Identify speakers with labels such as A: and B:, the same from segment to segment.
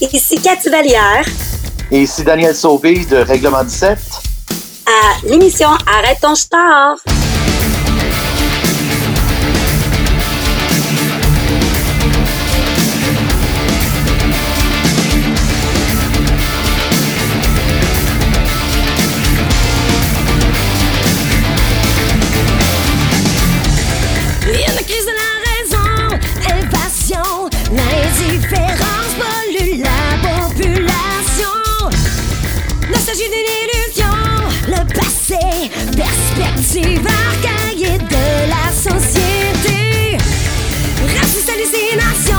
A: Ici Cathy Vallière.
B: Et ici Daniel Sauvé de Règlement 17.
A: À l'émission Arrête ton star.
C: narrative archaïée de la société. Raciste hallucination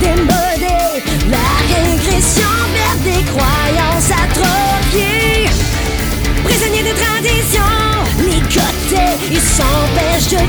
C: démodée, la régression vers des croyances atrophiées. Prisonniers de tradition, ligotés, ils s'empêchent de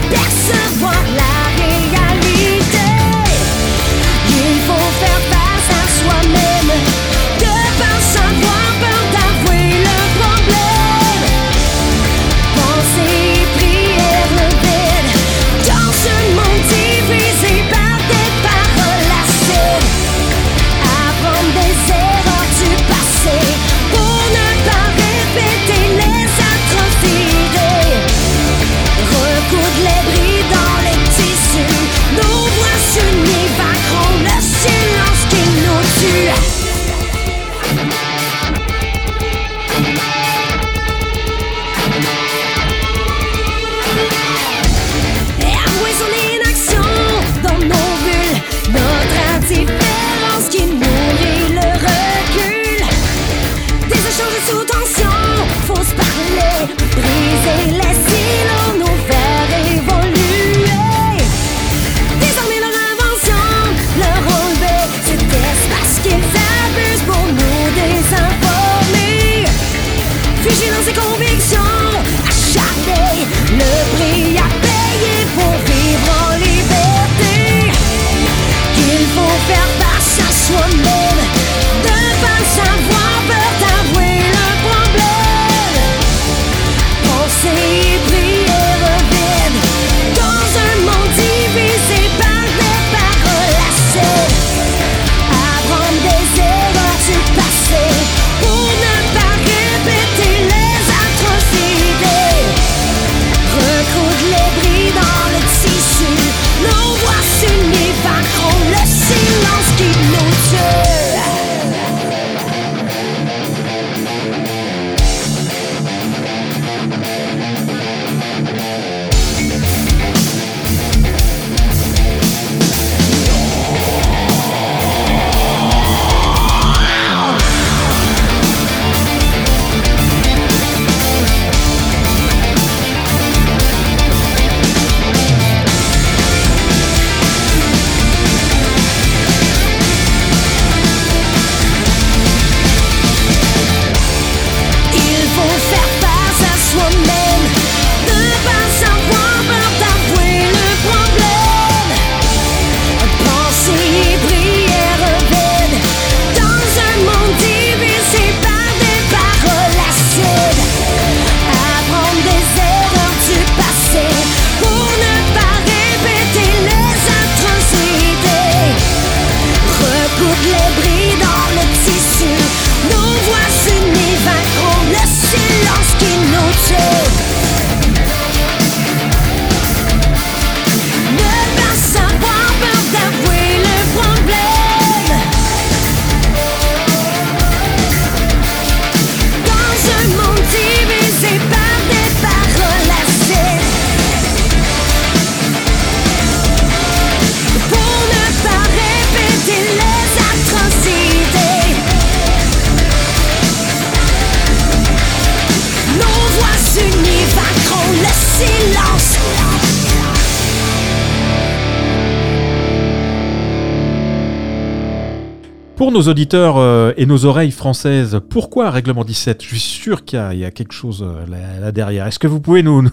C: Pour nos
D: auditeurs euh, et nos oreilles françaises, pourquoi règlement 17 Je suis sûr qu'il y, a quelque chose euh, là derrière. Est-ce que vous pouvez nous,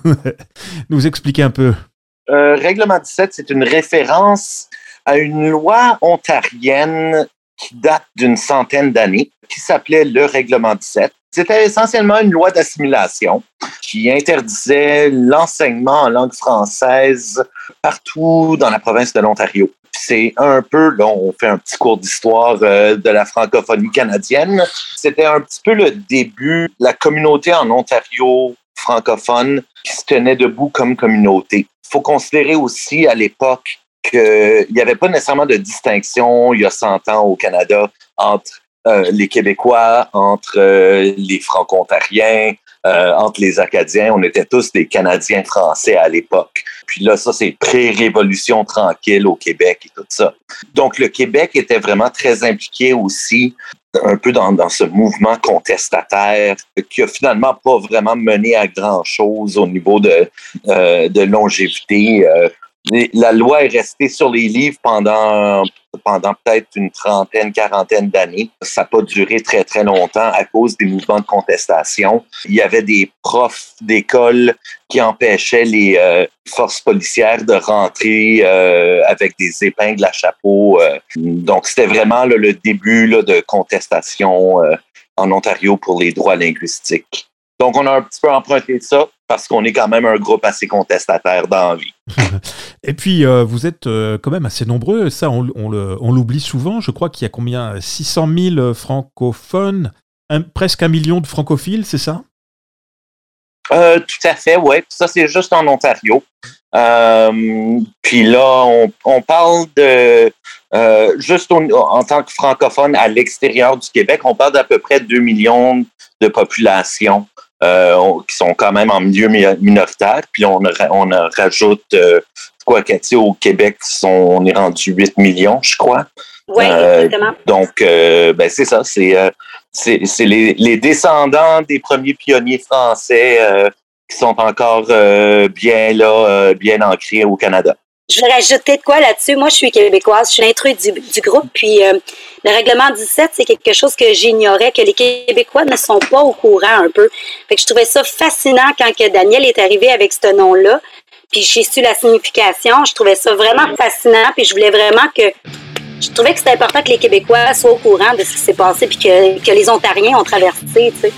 D: nous, expliquer un peu?
B: Euh, Règlement 17, c'est une référence à une loi ontarienne qui date d'une centaine d'années, qui s'appelait le règlement 17. C'était essentiellement une loi d'assimilation qui interdisait l'enseignement en langue française partout dans la province de l'Ontario c'est un peu, là, on fait un petit cours d'histoire euh, de la francophonie canadienne. C'était un petit peu le début, la communauté en Ontario francophone qui se tenait debout comme communauté. Il faut considérer aussi à l'époque qu'il n'y avait pas nécessairement de distinction il y a 100 ans au Canada entre euh, les Québécois, entre euh, les Franco-Ontariens, euh, entre les Acadiens. On était tous des Canadiens français à l'époque. Puis là, ça, c'est pré-révolution tranquille au Québec et tout ça. Donc, le Québec était vraiment très impliqué aussi un peu dans, dans ce mouvement contestataire qui a finalement pas vraiment mené à grand chose au niveau de, euh, de longévité. Euh, la loi est restée sur les livres pendant, pendant peut-être une trentaine, quarantaine d'années. Ça n'a pas duré très, très longtemps à cause des mouvements de contestation. Il y avait des profs d'école qui empêchaient les euh, forces policières de rentrer euh, avec des épingles à chapeau. Euh. Donc, c'était vraiment là, le début là, de contestation en Ontario pour les droits linguistiques. Donc, on a un petit peu emprunté ça parce qu'on est quand même un groupe assez contestataire dans la vie.
D: Et puis, euh, vous êtes euh, quand même assez nombreux. Ça, on, on le- on l'oublie souvent. Je crois qu'il y a combien? 600 000 francophones, un- presque un million de francophiles, c'est ça?
B: Euh, tout à fait, oui. Ça, c'est juste en Ontario. Puis là, on, on parle de, juste au- en tant que francophone à l'extérieur du Québec, on parle d'à peu près 2 millions de populations euh, qui sont quand même en milieu mi- minoritaire. Puis on, on rajoute, euh, quoi, Cathy, au Québec, sont, on est rendu 8 millions, je crois.
A: Oui,
B: Euh,
A: exactement.
B: Donc, euh, ben, c'est ça, c'est euh, c'est c'est les, les descendants des premiers pionniers français euh, qui sont encore euh, bien là, euh, bien ancrés au Canada.
A: Je voudrais rajouter de quoi là-dessus. Moi, je suis québécoise, je suis l'intrus du, du groupe, puis euh, le règlement 17, c'est quelque chose que j'ignorais, que les Québécois ne sont pas au courant un peu. Fait que je trouvais ça fascinant quand que Daniel est arrivé avec ce nom-là, puis j'ai su la signification. Je trouvais ça vraiment fascinant, puis je voulais vraiment que... Je trouvais que c'était important que les Québécois soient au courant de ce qui s'est passé, puis que, que les Ontariens ont traversé, tu sais.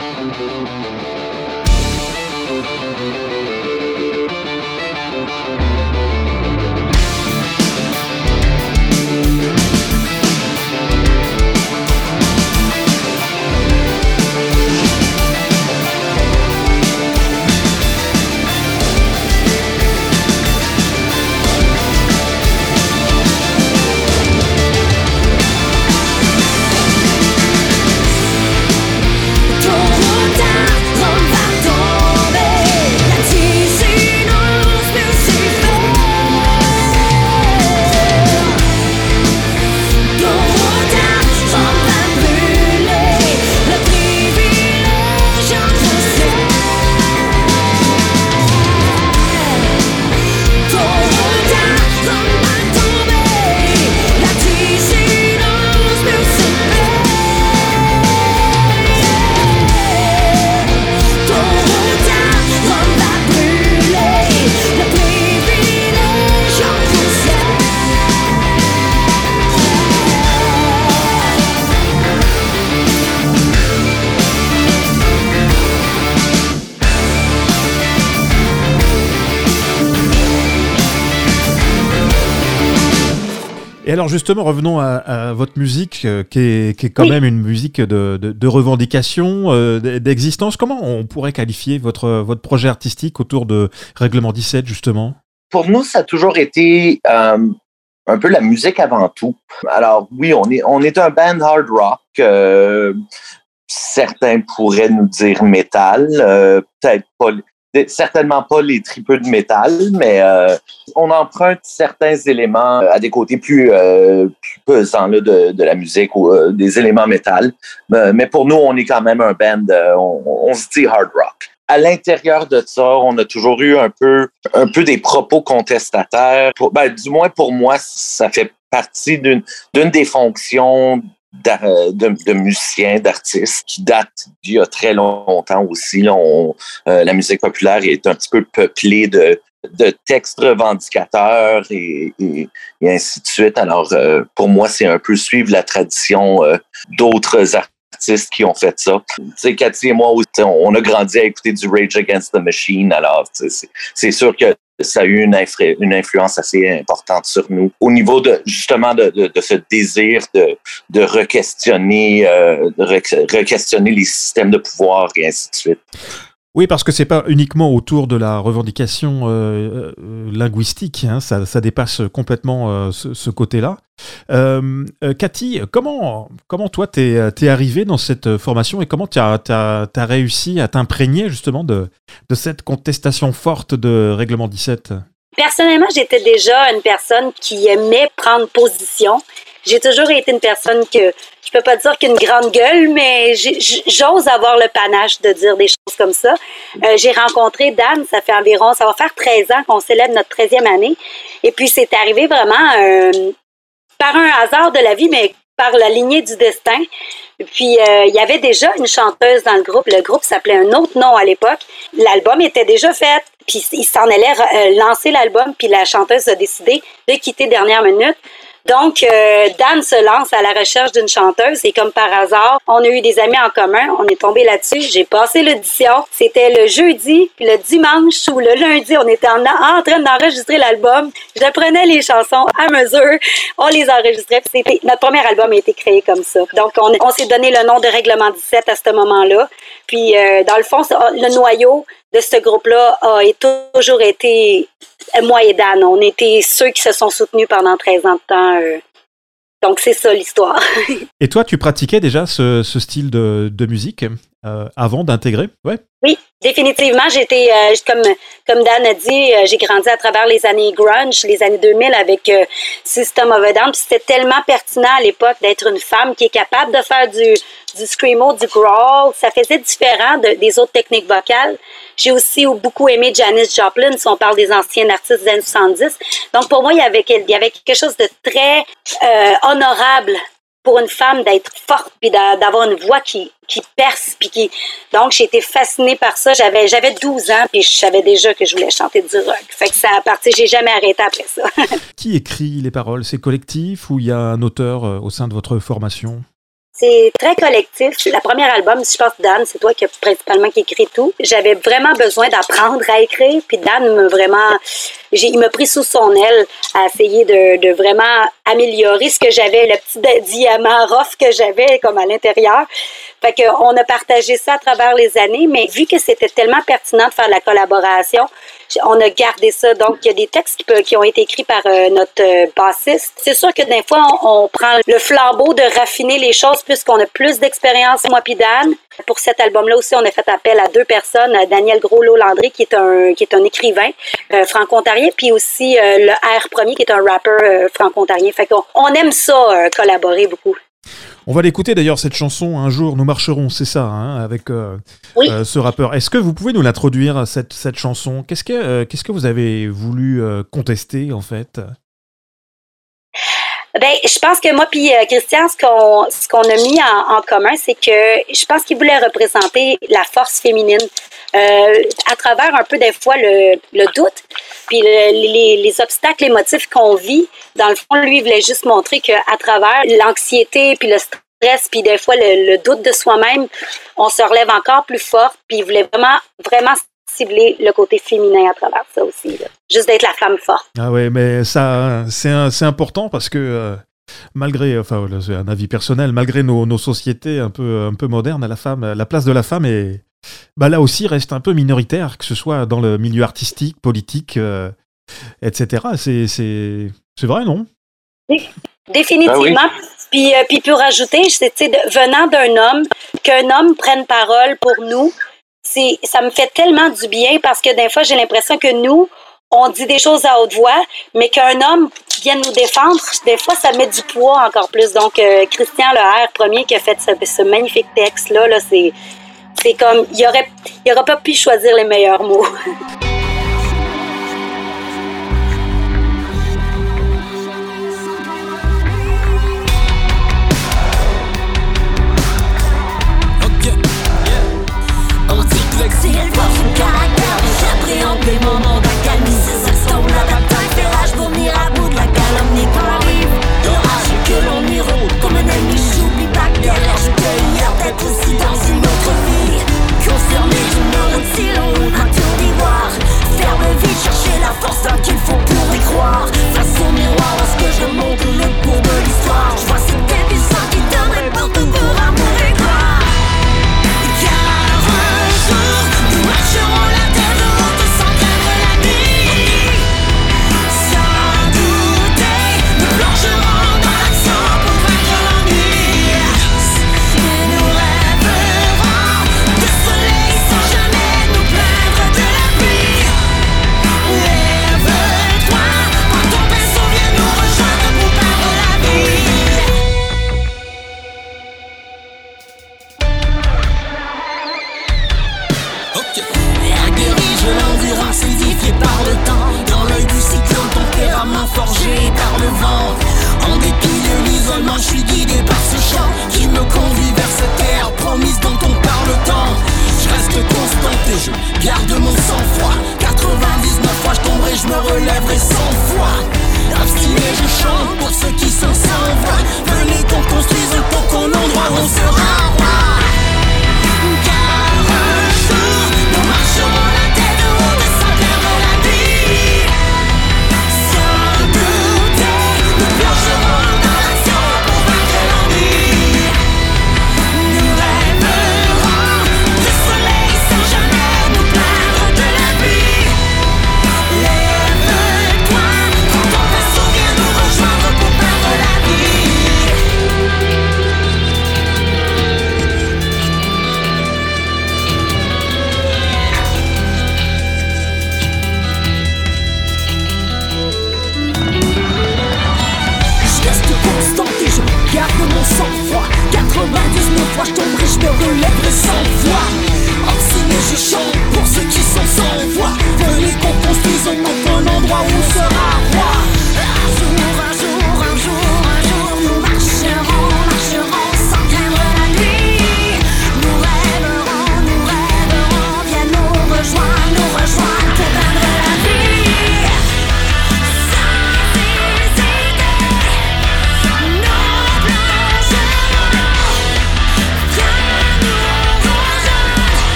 C: Música
D: Et alors justement, revenons à, à votre musique, euh, qui, est, qui est quand
A: Oui.
D: même une musique de, de, de revendication, euh, d'existence. Comment on pourrait qualifier votre, votre projet artistique autour de Règlement 17, justement?
B: Pour nous, ça a toujours été euh, un peu la musique avant tout. Alors oui, on est, on est un band hard rock. certains pourraient nous dire métal, euh, peut-être pas, certainement pas les tripeux de métal, mais euh, on emprunte certains éléments à des côtés plus, euh, plus pesants là, de, de la musique ou euh, des éléments métal. Euh, mais pour nous, on est quand même un band, euh, on, on se dit hard rock. À l'intérieur de ça, on a toujours eu un peu, un peu des propos contestataires. Pour- ben, du moins pour moi, ça fait partie d'une des fonctions de, de musiciens, d'artistes qui datent d'il y a très longtemps aussi. On- euh, la musique populaire est un petit peu peuplée de, de textes revendicateurs et, et- et ainsi de suite. Alors, euh, pour moi, c'est un peu suivre la tradition euh, d'autres artistes qui ont fait ça. Tu sais, Cathy et moi, aussi, on a grandi à écouter du Rage Against the Machine. Alors, c'est sûr que ça a eu une, influ- une influence assez importante sur nous au niveau de justement de, de, de ce désir de, de re-questionner euh, re-questionner les systèmes de pouvoir et ainsi de suite.
D: Oui, parce que c'est pas uniquement autour de la revendication euh, euh, linguistique, hein, ça, dépasse complètement euh, ce, côté-là. Cathy, comment, comment toi t'es es arrivé dans cette formation et comment tu as, réussi à t'imprégner justement de cette contestation forte de Règlement 17
A: Personnellement, j'étais déjà une personne qui aimait prendre position. J'ai toujours été une personne que je peux pas dire qu'une grande gueule, mais j'ose avoir le panache de dire des choses comme ça. Euh, j'ai rencontré Dan, ça fait environ, ça va faire 13 ans qu'on célèbre notre 13e année. Et puis, c'est arrivé vraiment euh, par un hasard de la vie, mais par la lignée du destin. Puis, euh, il y avait déjà une chanteuse dans le groupe. Le groupe s'appelait un autre nom à l'époque. L'album était déjà fait. Puis, il s'en allait euh, lancer l'album. Puis, la chanteuse a décidé de quitter dernière minute. Donc, euh, Dan se lance à la recherche d'une chanteuse et comme par hasard, on a eu des amis en commun. On est tombé là-dessus. J'ai passé l'audition. C'était le jeudi, puis le dimanche ou le lundi, on était en, train d'enregistrer l'album. J'apprenais les chansons à mesure. On les enregistrait. C'était notre premier album a été créé comme ça. Donc, on, s'est donné le nom de Règlement 17 à ce moment-là. Puis, euh, dans le fond, le noyau de ce groupe-là a toujours été moi et Dan. On était ceux qui se sont soutenus pendant 13 ans de temps. euh. Donc, c'est ça l'histoire.
D: Et toi, tu pratiquais déjà ce, style de musique? Euh, avant d'intégrer? Ouais.
A: Oui, définitivement. J'étais, euh, comme, comme Dan a dit, euh, j'ai grandi à travers les années grunge, les années 2000 avec System of a Down. C'était tellement pertinent à l'époque d'être une femme qui est capable de faire du, du screamo, du growl. Ça faisait différent de- des autres techniques vocales. J'ai aussi beaucoup aimé Janis Joplin, si on parle des anciens artistes des années 70. Donc, pour moi, il y avait, quelque chose de très honorable pour une femme d'être forte puis d'a- d'avoir une voix qui, qui perce puis qui donc j'ai été fascinée par ça. J'avais j'avais 12 ans puis je savais déjà que je voulais chanter du rock. Fait que ça a parti j'ai jamais arrêté après ça.
D: Qui écrit les paroles? C'est collectif ou il y a un auteur euh, au sein de votre formation?
A: C'est très collectif. La première album, je pense, Dan, c'est toi qui as principalement qui écrit tout. J'avais vraiment besoin d'apprendre à écrire, puis Dan m'a vraiment, il m'a pris sous son aile à essayer de, vraiment améliorer ce que j'avais, le petit di- diamant rough que j'avais comme à l'intérieur. Fait que on a partagé ça à travers les années, mais vu que c'était tellement pertinent de faire la collaboration, on a gardé ça. Donc, il y a des textes qui, ont été écrits par euh, notre euh, bassiste. C'est sûr que des fois, on, prend le flambeau de raffiner les choses puisqu'on a plus d'expérience, moi puis Dan. Pour cet album-là aussi, on a fait appel à deux personnes, Daniel Gros-Landry, qui est un qui est un écrivain euh, franco-ontarien, puis aussi euh, le R Premier, qui est un rappeur euh, franco-ontarien. Fait qu'on on aime ça, euh, collaborer beaucoup.
D: On va l'écouter d'ailleurs cette chanson un jour nous marcherons, c'est ça, hein, avec euh,
A: Oui.
D: ce rappeur. Est-ce que vous pouvez nous l'introduire cette cette chanson? Qu'est-ce que qu'est-ce que vous avez voulu contester en fait?
A: Ben, je pense que moi puis euh, Christian, ce qu'on ce qu'on a mis en, en commun, c'est que je pense qu'il voulait représenter la force féminine euh, à travers un peu des fois le, le doute, puis le- les, les obstacles émotifs qu'on vit. Dans le fond, lui il voulait juste montrer que à travers l'anxiété puis le stress puis des fois le, le doute de soi-même, on se relève encore plus fort. Puis il voulait vraiment vraiment cibler le côté féminin à travers ça aussi. là. Juste d'être la femme forte.
D: Ah ouais, mais ça, c'est important parce que euh, malgré, enfin, c'est un avis personnel, malgré nos, nos sociétés un peu, un peu modernes, la femme, la place de la femme est, bah là aussi reste un peu minoritaire, que ce soit dans le milieu artistique, politique, euh, etc. C'est, c'est, c'est vrai, non?
A: Définitivement. Puis, euh, puis pour c'est, de- venant d'un homme, qu'un homme prenne parole pour nous, ça me fait tellement du bien parce que des fois, j'ai l'impression que nous, on dit des choses à haute voix, mais qu'un homme vienne nous défendre, des fois, ça met du poids encore plus. Donc, euh, Christian Leher, premier qui a fait ce, magnifique texte-là, là, c'est, c'est comme, il aurait, il aurait pas pu choisir les meilleurs mots.
C: Les moments d'accalmie Ces instants où la bataille fait rage Vomir à bout de la calomnie quand arrive. L'orage que l'ennui rôde Comme un ennemi j'oublie pas que derrière je hier D'être aussi dans une autre vie. Confirmé, je me retire Un tour d'ivoire. Faire le vide, chercher la force hein,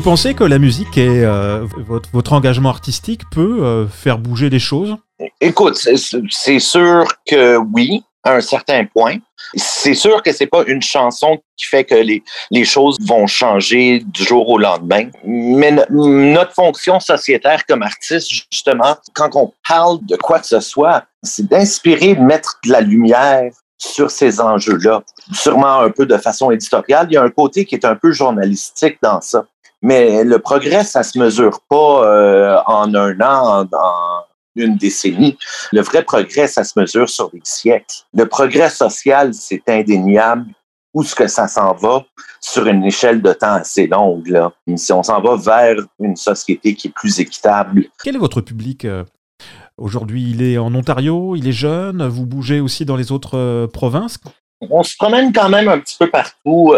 D: Vous pensez que la musique et euh, votre, engagement artistique peut euh, faire bouger des choses?
B: Écoute, c'est- sûr que oui. à un certain point. C'est sûr que c'est pas une chanson qui fait que les, les choses vont changer du jour au lendemain, mais no- notre fonction sociétaire comme artiste, justement, quand on parle de quoi que ce soit, c'est d'inspirer, de mettre de la lumière sur ces enjeux-là. Sûrement un peu de façon éditoriale. Il y a un côté qui est un peu journalistique dans ça. Mais le progrès, ça se mesure pas euh, en un an, en, en une décennie. Le vrai progrès, ça se mesure sur des siècles. Le progrès social, c'est indéniable. Où est-ce que ça s'en va? Sur une échelle de temps assez longue? Là. Si on s'en va vers une société qui est plus équitable,
D: Quel est votre public euh, aujourd'hui? Il est en Ontario, il est jeune, vous bougez aussi dans les autres euh, provinces?
B: On se promène quand même un petit peu partout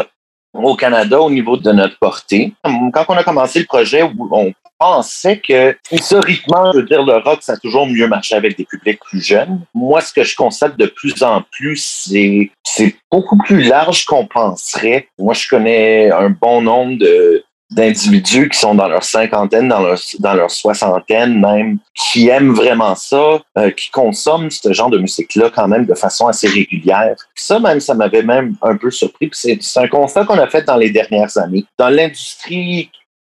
B: au Canada au niveau de notre portée. Quand on a commencé le projet, on pensait que historiquement, je veux dire, le rock, ça a toujours mieux marché avec des publics plus jeunes. Moi, ce que je constate de plus en plus, c'est c'est beaucoup plus large qu'on penserait. Moi, je connais un bon nombre de d'individus qui sont dans leur cinquantaine, dans leur, soixantaine même, qui aiment vraiment ça, euh, qui consomment ce genre de musique-là quand même de façon assez régulière. Ça même, ça m'avait même un peu surpris. C'est un constat qu'on a fait dans les dernières années. Dans l'industrie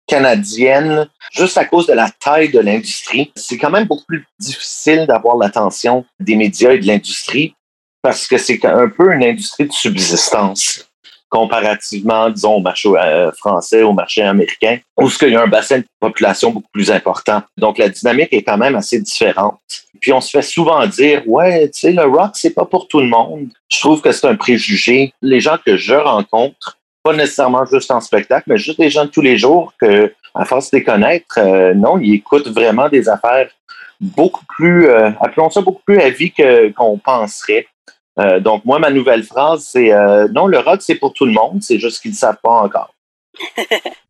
B: canadienne, juste à cause de la taille de l'industrie, c'est quand même beaucoup plus difficile d'avoir l'attention des médias et de l'industrie parce que c'est un peu une industrie de subsistance comparativement, disons, au marché euh, français, au marché américain, où il y a un bassin de population beaucoup plus important. Donc, la dynamique est quand même assez différente. Puis, on se fait souvent dire, ouais, tu sais, le rock, c'est pas pour tout le monde. Je trouve que c'est un préjugé. Les gens que je rencontre, pas nécessairement juste en spectacle, mais juste des gens de tous les jours que, à force de les connaître, euh, non, ils écoutent vraiment des affaires beaucoup plus, euh, appelons ça beaucoup plus à vie qu'on penserait. Euh, donc, moi, ma nouvelle phrase, c'est euh, non, le rock, c'est pour tout le monde, c'est juste qu'ils ne savent pas encore.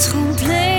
B: être en